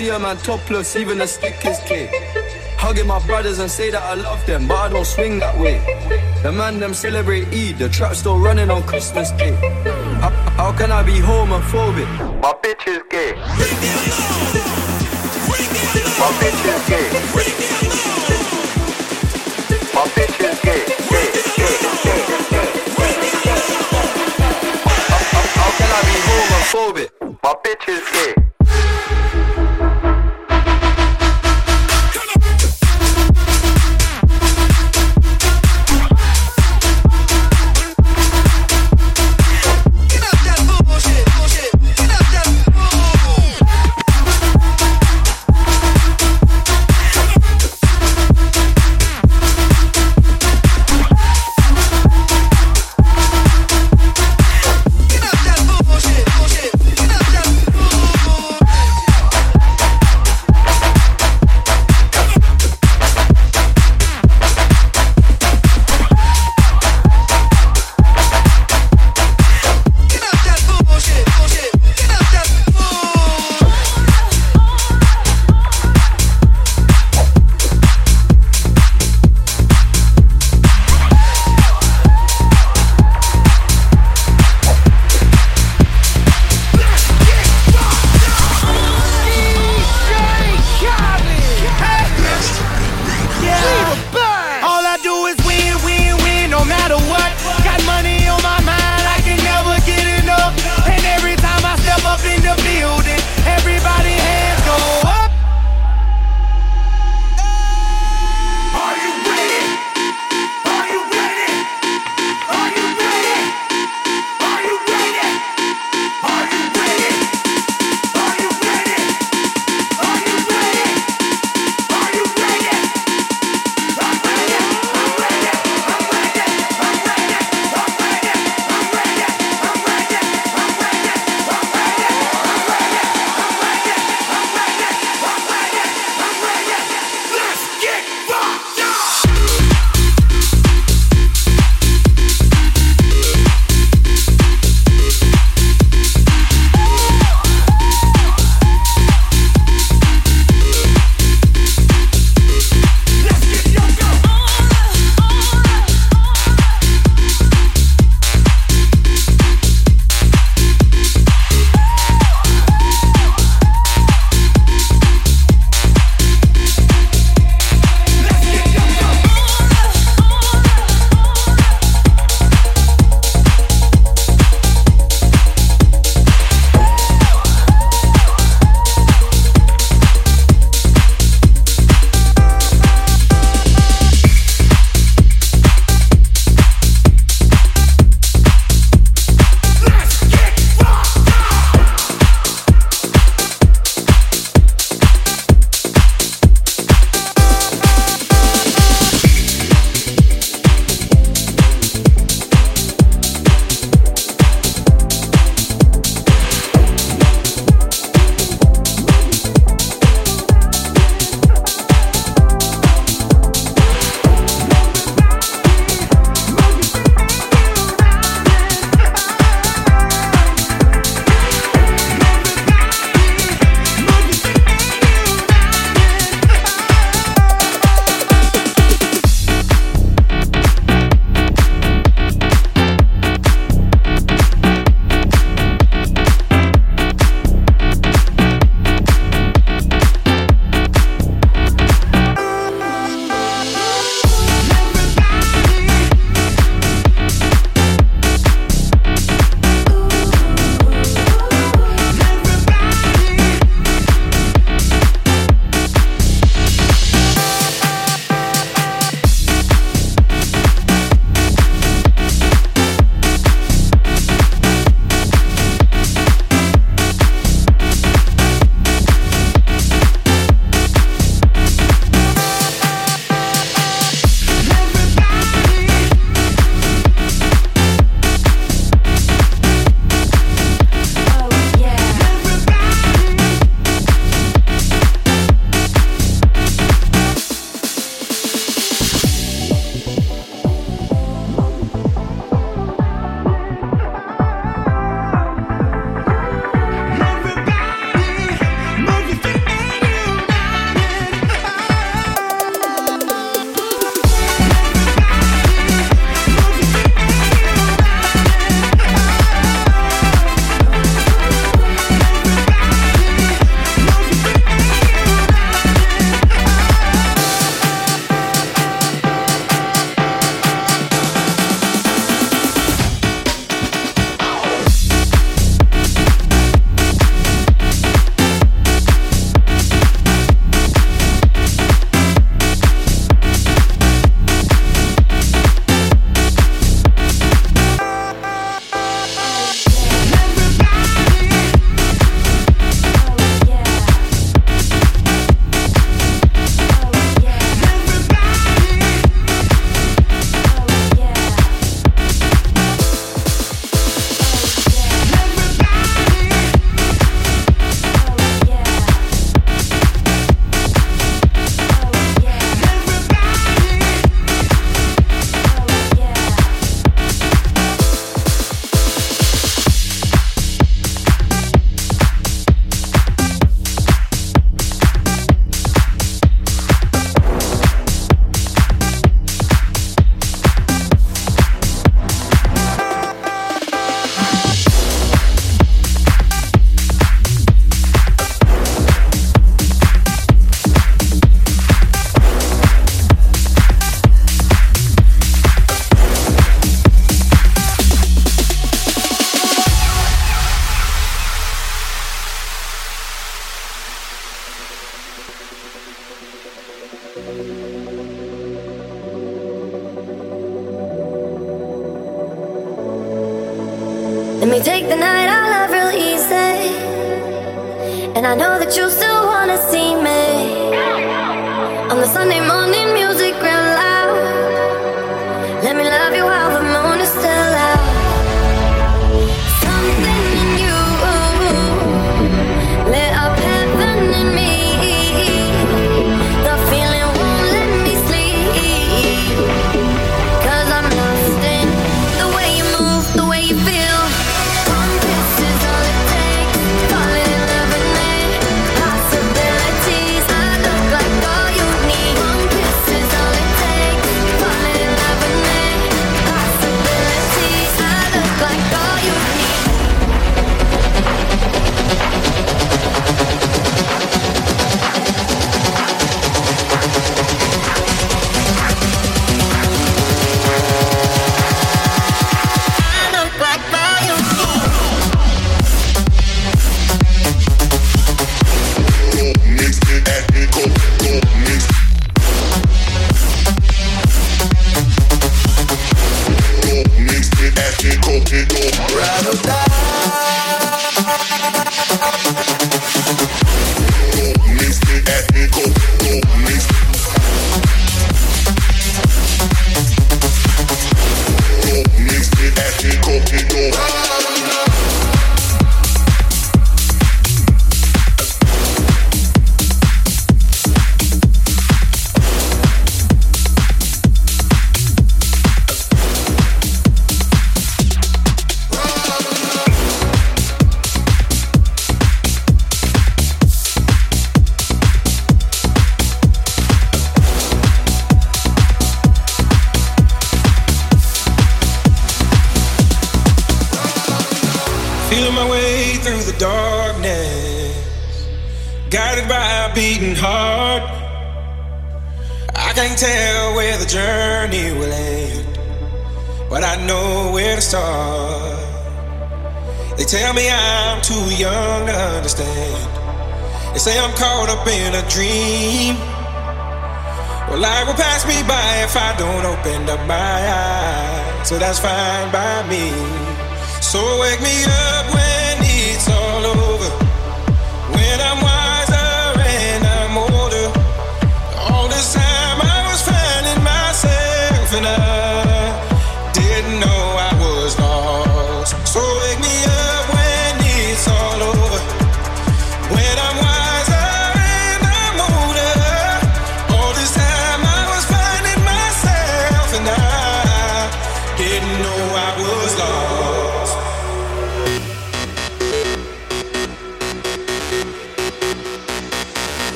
see a man topless, even a stick is Hug Hugging my brothers and say that I love them, but I don't swing that way. The man them celebrate Eid, the trap still running on Christmas Day. How, how can I be homophobic? My bitch is gay. My bitch is gay. My bitch is gay. gay, gay, gay, gay. How, how, how can I be homophobic? My bitch is gay.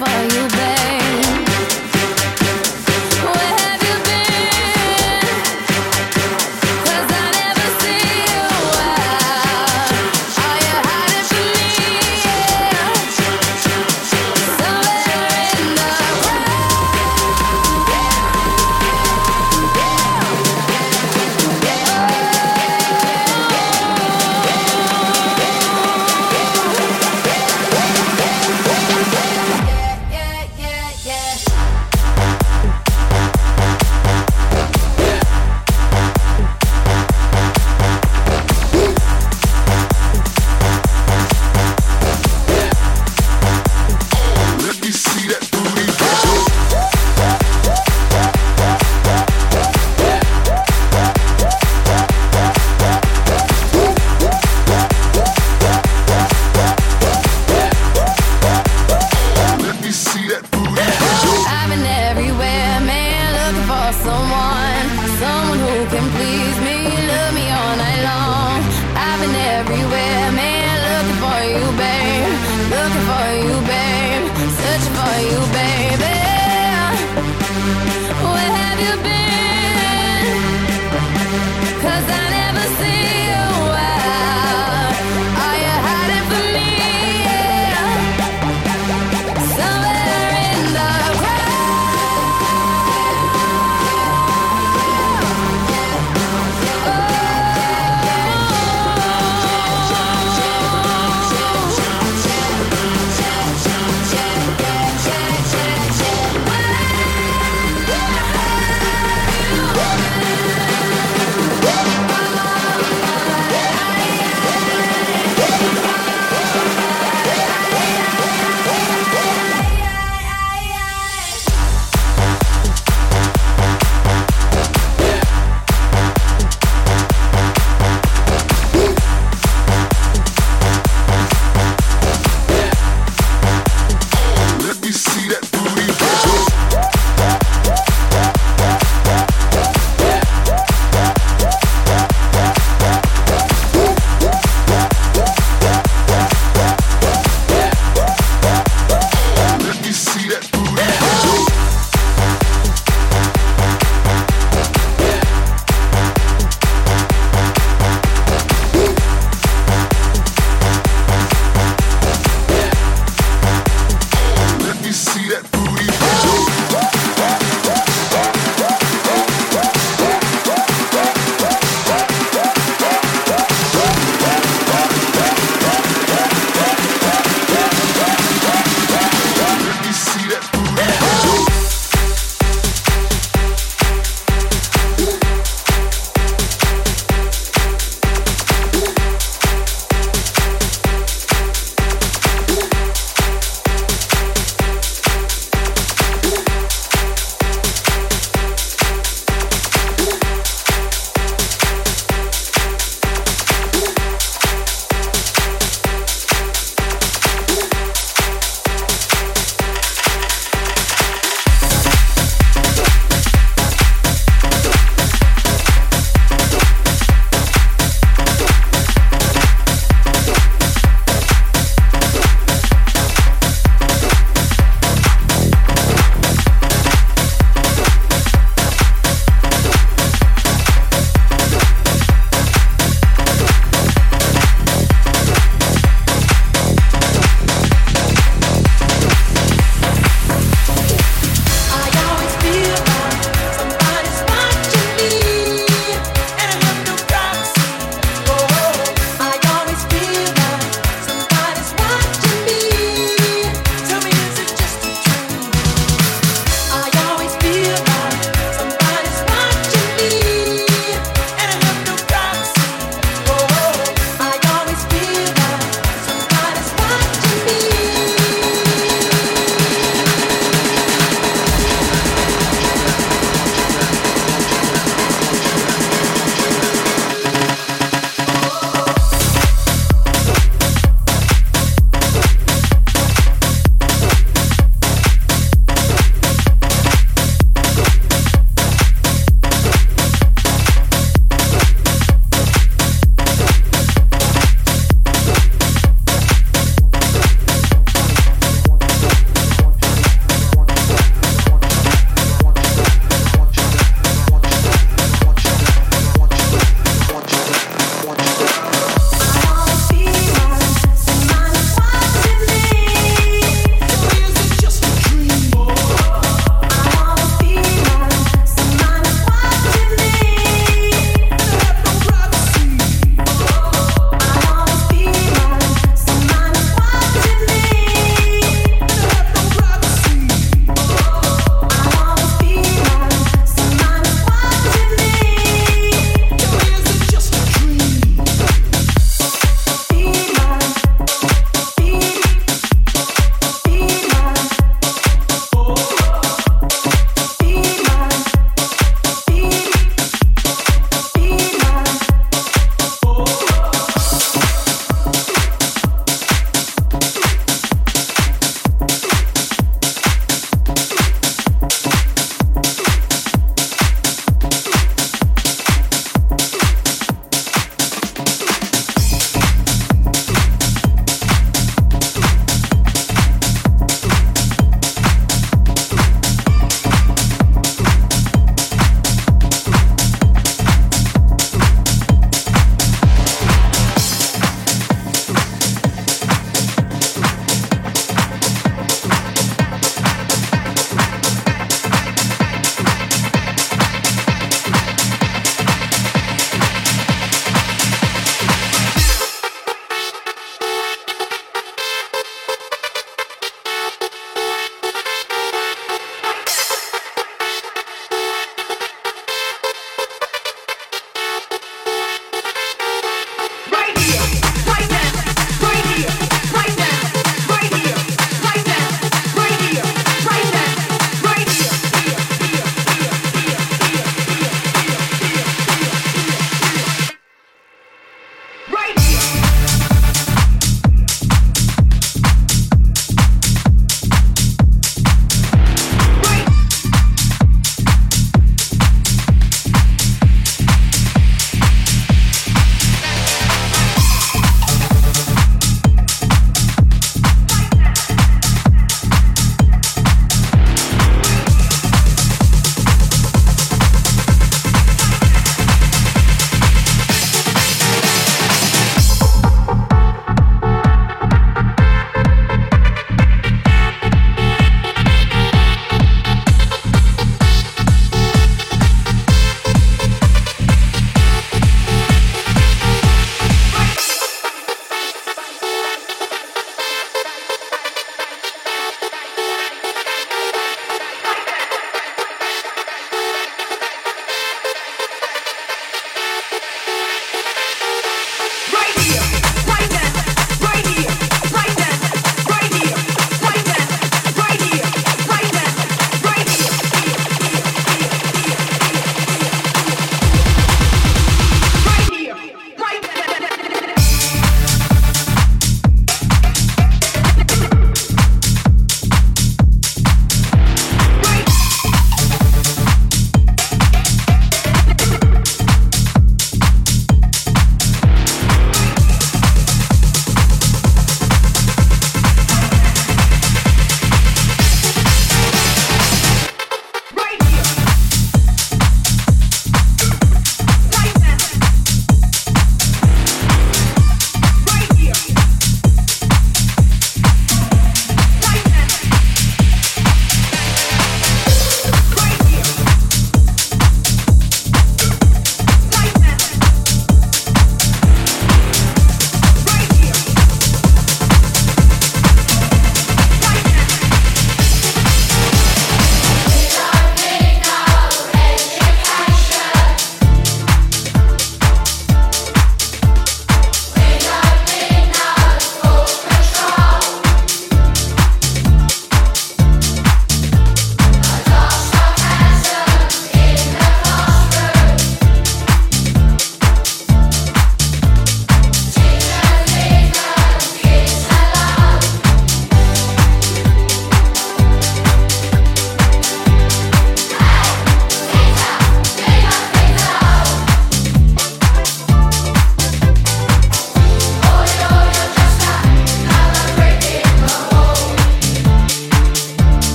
for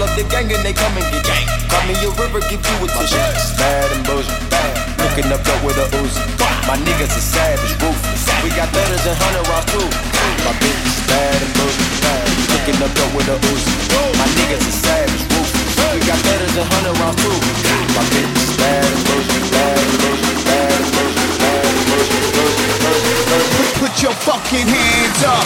Call up the gang and they come and get gang. Call me a river, give you a tissue. Bad and boujee, bad. Looking up dope with a Uzi. My niggas are savage, ruthless. We got thudders and hundred rounds too. My bitch is bad and boujee, bad. Looking up dope with a Uzi. My niggas are savage, ruthless. We got thudders and hundred rounds too. My bitch is bad and boujee, bad, boujee, bad, boujee, bad, boujee, boujee, boujee, boujee. Put your fucking hands up.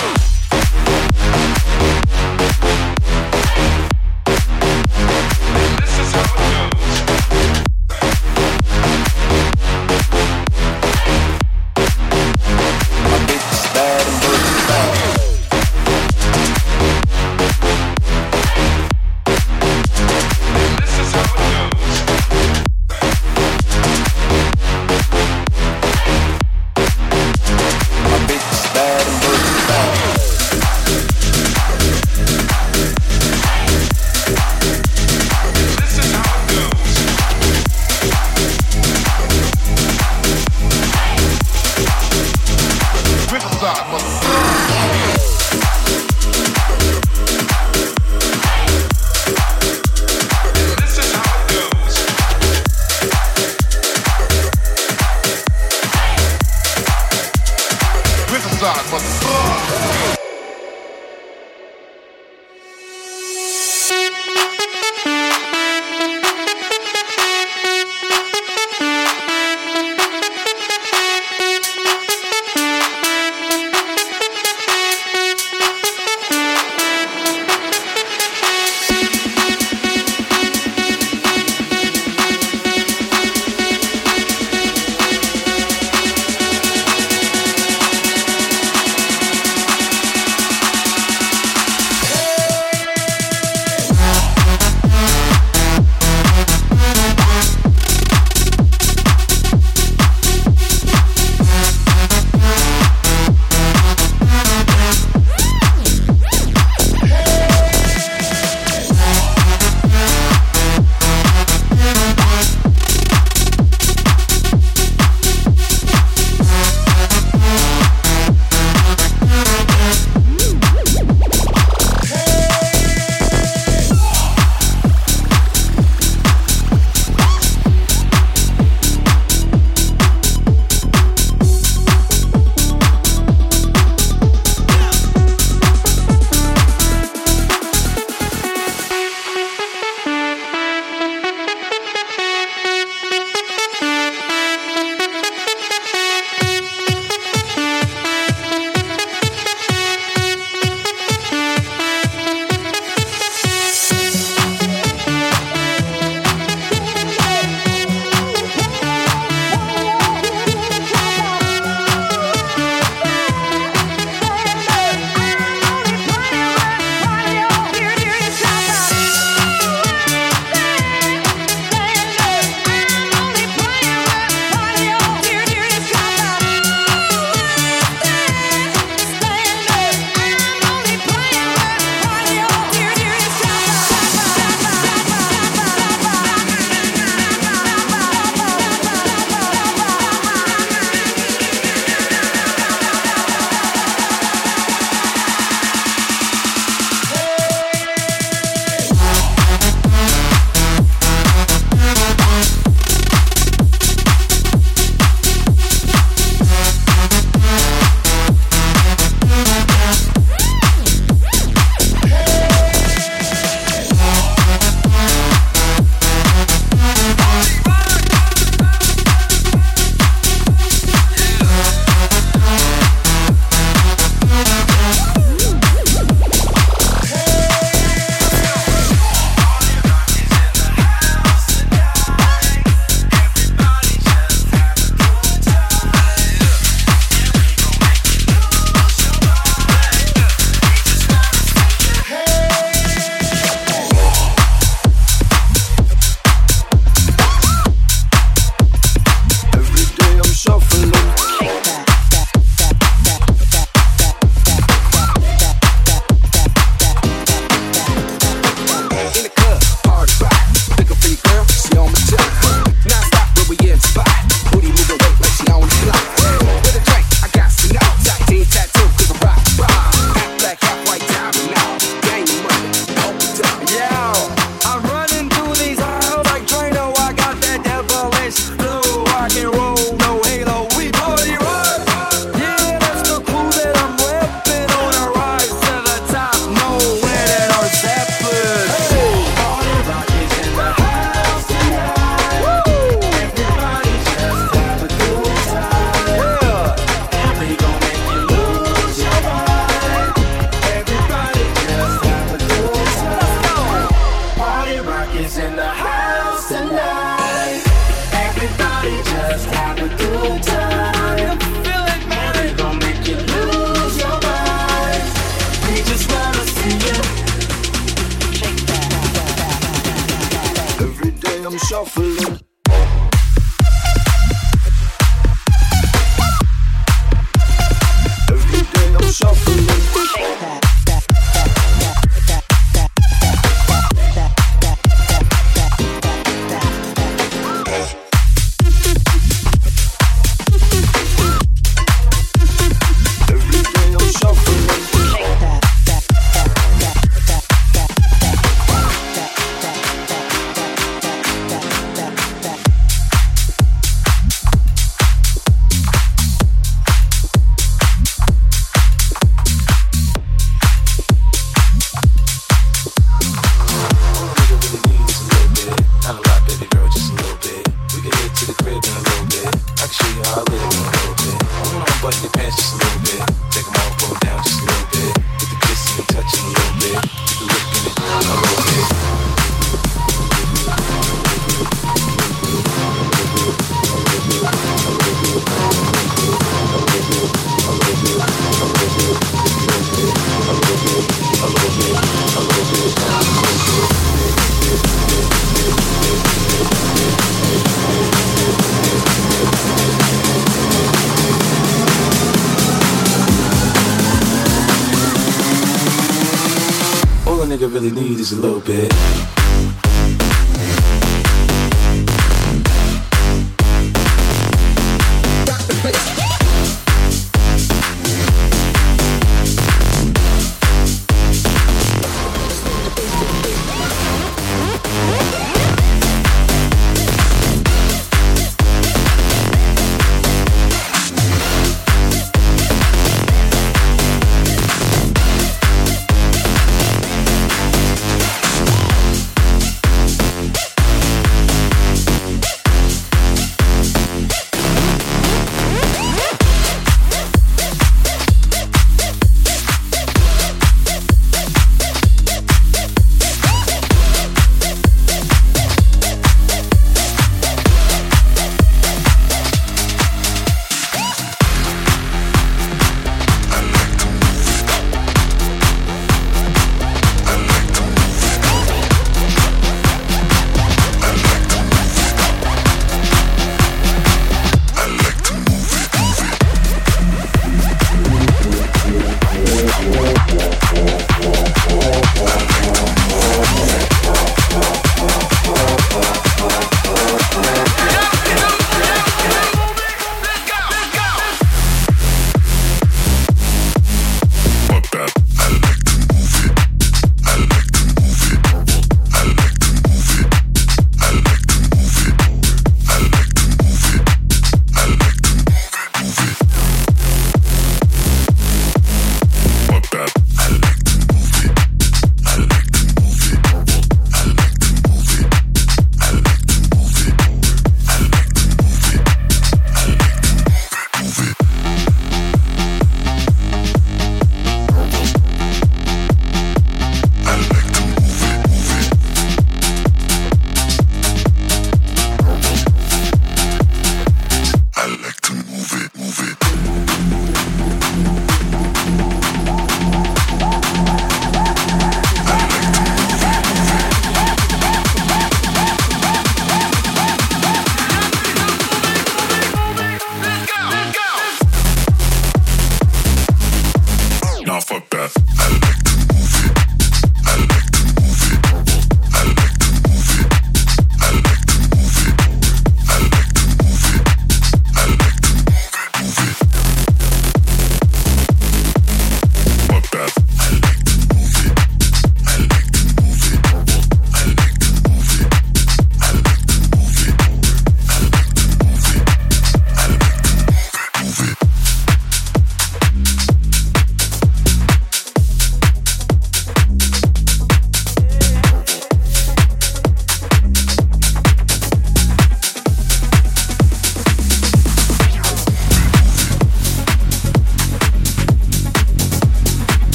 I'm shuffling.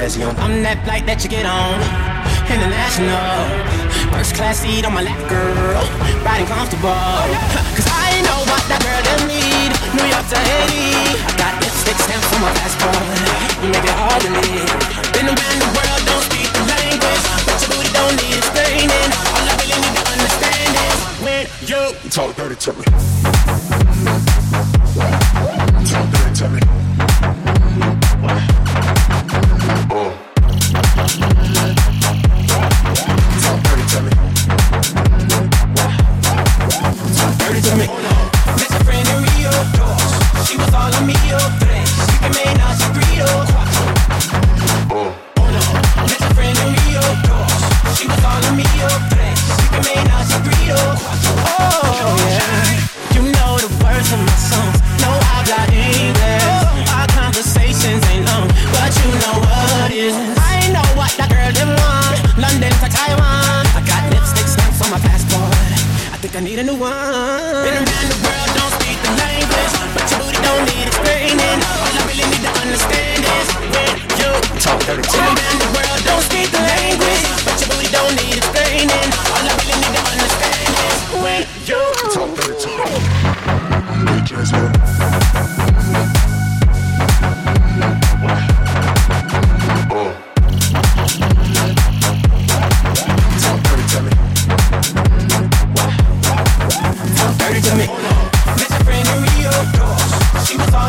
Jazzy on. I'm that flight that you get on. International. First class seat on my lap, girl. Riding comfortable. Cause I know what that girl them need. New York to Haiti. I got lipstick stamp for my passport. You make it hard to live. Been around the world, don't speak the language. But your booty don't need explaining. All I really need to understand is when you talk dirty to me.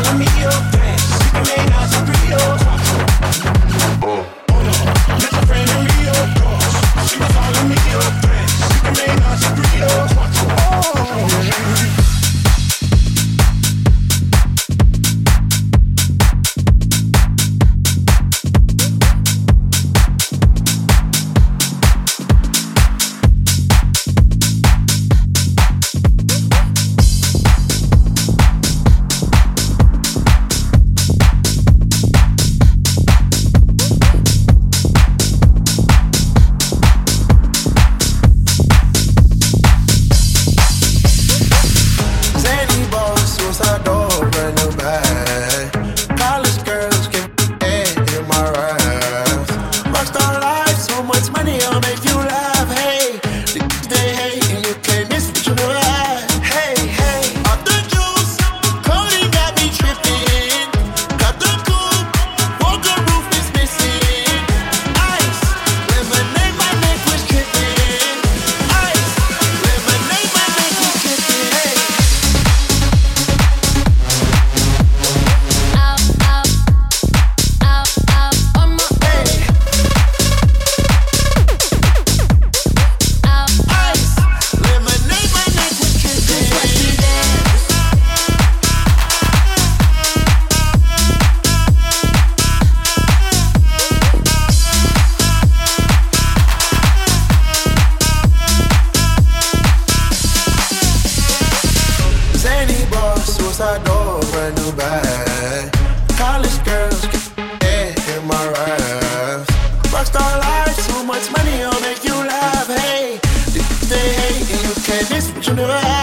follow me up. Never had.